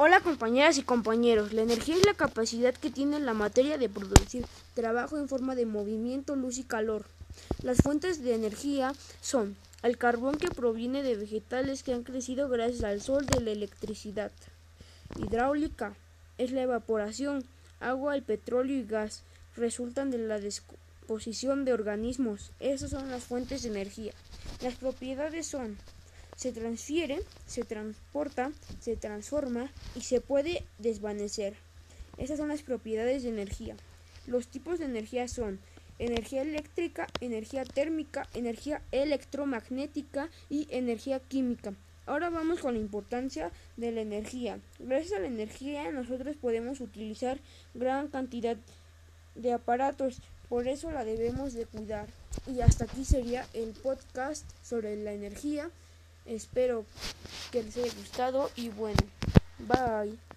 Hola compañeras y compañeros, la energía es la capacidad que tiene la materia de producir trabajo en forma de movimiento, luz y calor. Las fuentes de energía son el carbón que proviene de vegetales que han crecido gracias al sol de la electricidad. Hidráulica es la evaporación, agua, el petróleo y gas resultan de la disposición de organismos. Esas son las fuentes de energía. Las propiedades son se transfiere, se transporta, se transforma y se puede desvanecer. Esas son las propiedades de energía. Los tipos de energía son energía eléctrica, energía térmica, energía electromagnética y energía química. Ahora vamos con la importancia de la energía. Gracias a la energía nosotros podemos utilizar gran cantidad de aparatos, por eso la debemos de cuidar. Y hasta aquí sería el podcast sobre la energía. Espero que les haya gustado y bueno, bye.